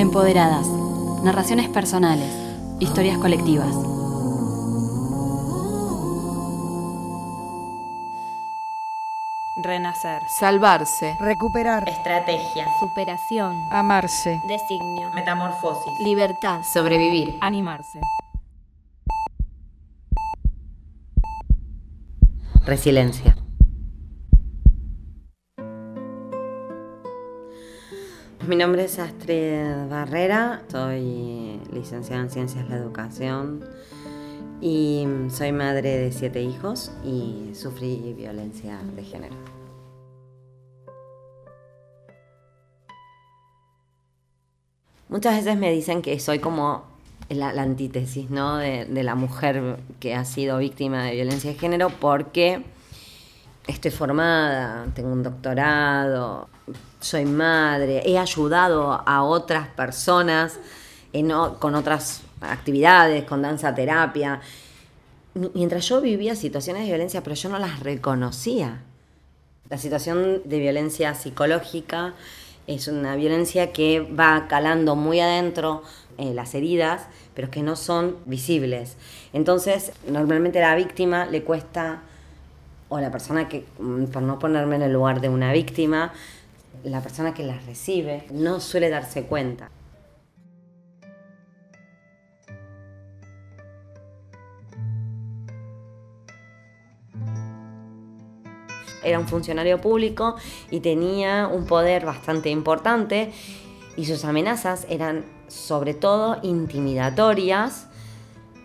Empoderadas. Narraciones personales. Historias colectivas. Renacer. Salvarse. Recuperar. Estrategia. Superación. Amarse. Designio. Metamorfosis. Libertad. Sobrevivir. Animarse. Resiliencia. Mi nombre es Astrid Barrera, soy licenciada en Ciencias de la Educación y soy madre de siete hijos y sufrí violencia de género. Muchas veces me dicen que soy como la, antítesis ¿no? de la mujer que ha sido víctima de violencia de género porque estoy formada, tengo un doctorado, soy madre, he ayudado a otras personas con otras actividades, con danza terapia. Mi- Mientras yo vivía situaciones de violencia, pero yo no las reconocía. La situación de violencia psicológica es una violencia que va calando muy adentro eh, las heridas, pero que no son visibles. Entonces, normalmente a la víctima le cuesta, o la persona que, mm, por no ponerme en el lugar de una víctima, la persona que las recibe no suele darse cuenta. Era un funcionario público y tenía un poder bastante importante y sus amenazas eran sobre todo intimidatorias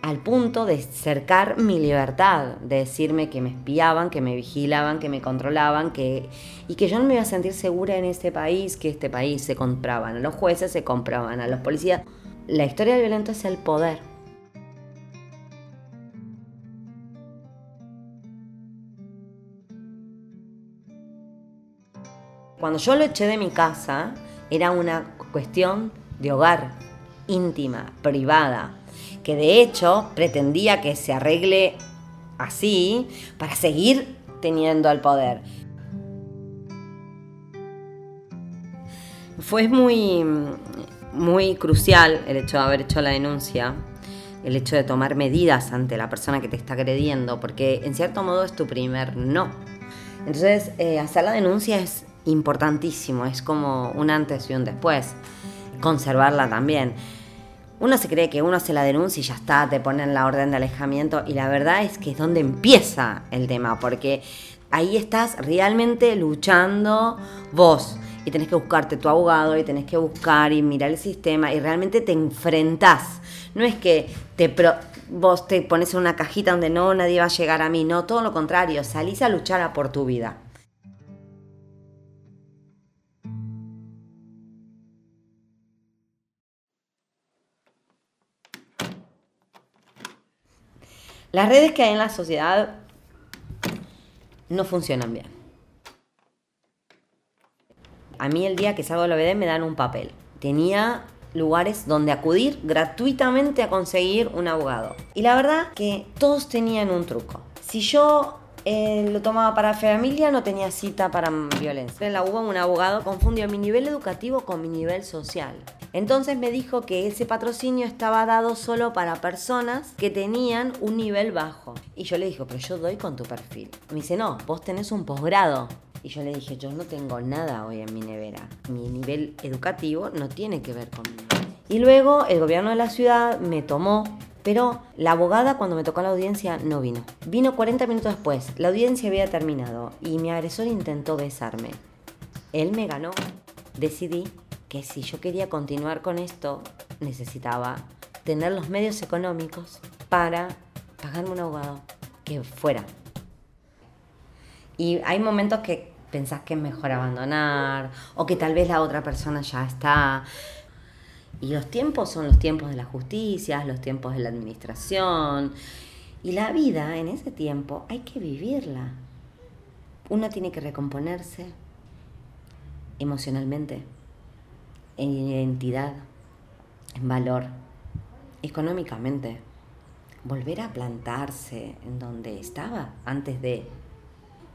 al punto de cercar mi libertad, de decirme que me espiaban, que me vigilaban, que me controlaban, que y que yo no me iba a sentir segura en este país, que este país se compraban a los jueces, se compraban a los policías. La historia del violento es el poder. Cuando yo lo eché de mi casa, era una cuestión de hogar, íntima, privada, que de hecho pretendía que se arregle así para seguir teniendo el poder. Fue muy, muy crucial el hecho de haber hecho la denuncia, el hecho de tomar medidas ante la persona que te está agrediendo, porque en cierto modo es tu primer no. Entonces, eh, hacer la denuncia es importantísimo, es como un antes y un después. Conservarla también. Uno se cree que uno hace la denuncia y ya está, te ponen la orden de alejamiento y la verdad es que es donde empieza el tema, porque ahí estás realmente luchando vos y tenés que buscarte tu abogado y tenés que buscar y mirar el sistema y realmente te enfrentás. No es que te pro- vos te pones en una cajita donde no nadie va a llegar a mí, no, todo lo contrario, salís a luchar por tu vida. Las redes que hay en la sociedad no funcionan bien. A mí el día que salgo de la OBD me dan un papel. Tenía lugares donde acudir gratuitamente a conseguir un abogado. Y la verdad que todos tenían un truco. Si yo eh, lo tomaba para familia, no tenía cita para violencia. En la UBA un abogado confundió mi nivel educativo con mi nivel social. Entonces me dijo que ese patrocinio estaba dado solo para personas que tenían un nivel bajo. Y yo le dije, pero yo doy con tu perfil. Me dice, no, vos tenés un posgrado. Y yo le dije, yo no tengo nada hoy en mi nevera. Mi nivel educativo no tiene que ver conmigo. Y luego el gobierno de la ciudad me tomó, pero la abogada cuando me tocó la audiencia no vino. Vino 40 minutos después, la audiencia había terminado y mi agresor intentó besarme. Él me ganó. Decidí que si yo quería continuar con esto, necesitaba tener los medios económicos para pagarme un abogado que fuera. Y hay momentos que pensás que es mejor abandonar o que tal vez la otra persona ya está. Y los tiempos son los tiempos de la justicia, los tiempos de la administración. Y la vida en ese tiempo hay que vivirla. Uno tiene que recomponerse emocionalmente, en identidad, en valor, económicamente. Volver a plantarse en donde estaba antes de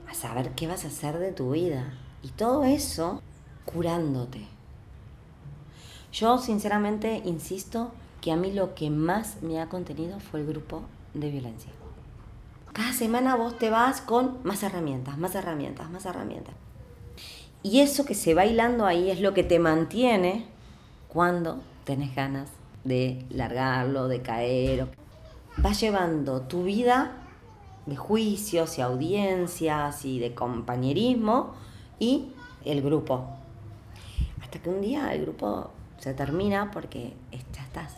a saber qué vas a hacer de tu vida. Y todo eso curándote. Yo sinceramente insisto que a mí lo que más me ha contenido fue el grupo de violencia. Cada semana vos te vas con más herramientas, más herramientas, más herramientas. Y eso que se va hilando ahí es lo que te mantiene cuando tenés ganas de largarlo, de caer. Vas llevando tu vida de juicios y audiencias y de compañerismo y el grupo. Hasta que un día el grupo se termina porque ya estás.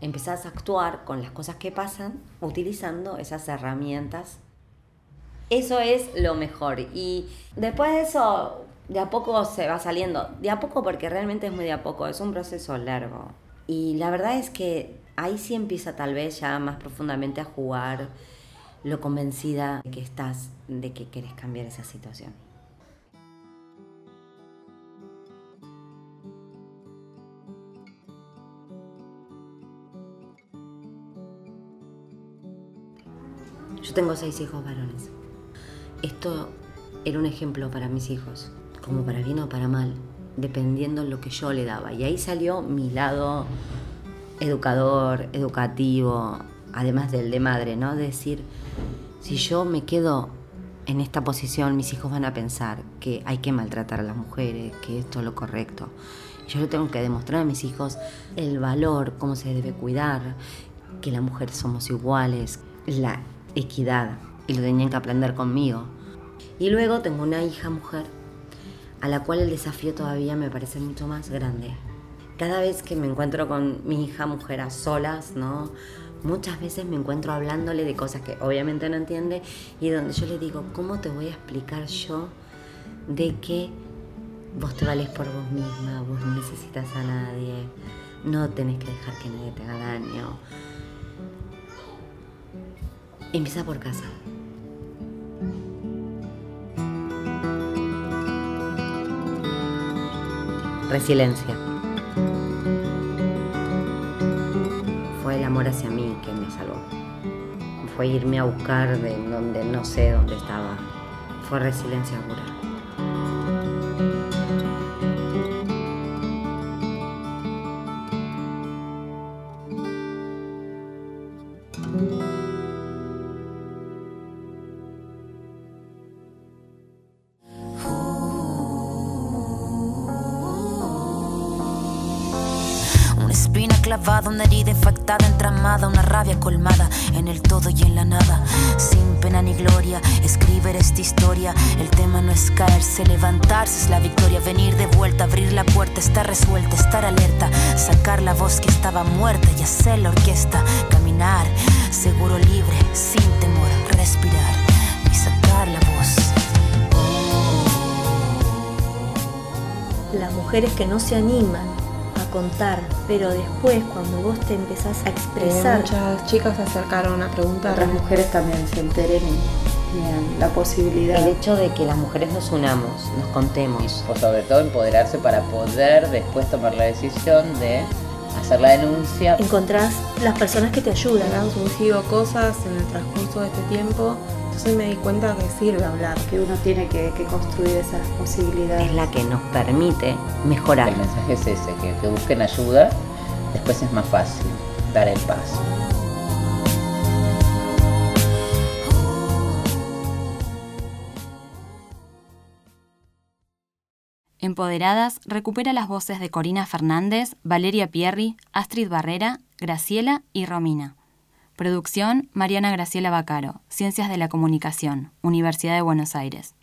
Empezás a actuar con las cosas que pasan utilizando esas herramientas. Eso es lo mejor. Y después de eso, de a poco se va saliendo. De a poco porque realmente es muy de a poco, es un proceso largo. Y la verdad es que ahí sí empieza tal vez ya más profundamente a jugar lo convencida que estás de que quieres cambiar esa situación. Yo tengo seis hijos varones. Esto era un ejemplo para mis hijos, como para bien o para mal, dependiendo de lo que yo le daba. Y ahí salió mi lado educador, educativo, además del de madre, ¿no? decir, si yo me quedo en esta posición, mis hijos van a pensar que hay que maltratar a las mujeres, que esto es lo correcto. Yo le tengo que demostrar a mis hijos el valor, cómo se debe cuidar, que las mujeres somos iguales, la equidad y lo tenían que aprender conmigo. Y luego tengo una hija mujer a la cual el desafío todavía me parece mucho más grande. Cada vez que me encuentro con mi hija mujer a solas, ¿no? Muchas veces me encuentro hablándole de cosas que obviamente no entiende y donde yo le digo, ¿cómo te voy a explicar yo de que vos te vales por vos misma, vos no necesitas a nadie, no tenés que dejar que nadie te haga daño? Empieza por casa. Resiliencia. Fue el amor hacia mí que me salvó. Fue irme a buscar de donde no sé dónde estaba. Fue resiliencia pura. Una herida infectada, entramada, una rabia colmada en el todo y en la nada. Sin pena ni gloria, escribir esta historia. El tema no es caerse, levantarse es la victoria. Venir de vuelta, abrir la puerta, estar resuelta, estar alerta. Sacar la voz que estaba muerta y hacer la orquesta. Caminar, seguro libre, sin temor, respirar y sacar la voz. Las mujeres que no se animan contar, pero después cuando vos te empezás a expresar... Eh, muchas chicas se acercaron a preguntar. Otras mujeres también se enteren y la posibilidad. El hecho de que las mujeres nos unamos, nos contemos. O sobre todo empoderarse para poder después tomar la decisión de hacer la denuncia. Encontrás las personas que te ayudan. Han surgido cosas en el transcurso de este tiempo entonces me di cuenta que sirve hablar. Que uno tiene que, construir esas posibilidades. Es la que nos permite mejorar. El mensaje es ese, que, que busquen ayuda, después es más fácil dar el paso. Empoderadas recupera las voces de Corina Fernández, Valeria Pierri, Astrid Barrera, Graciela y Romina. Producción Mariana Graciela Bacaro, Ciencias de la Comunicación, Universidad de Buenos Aires.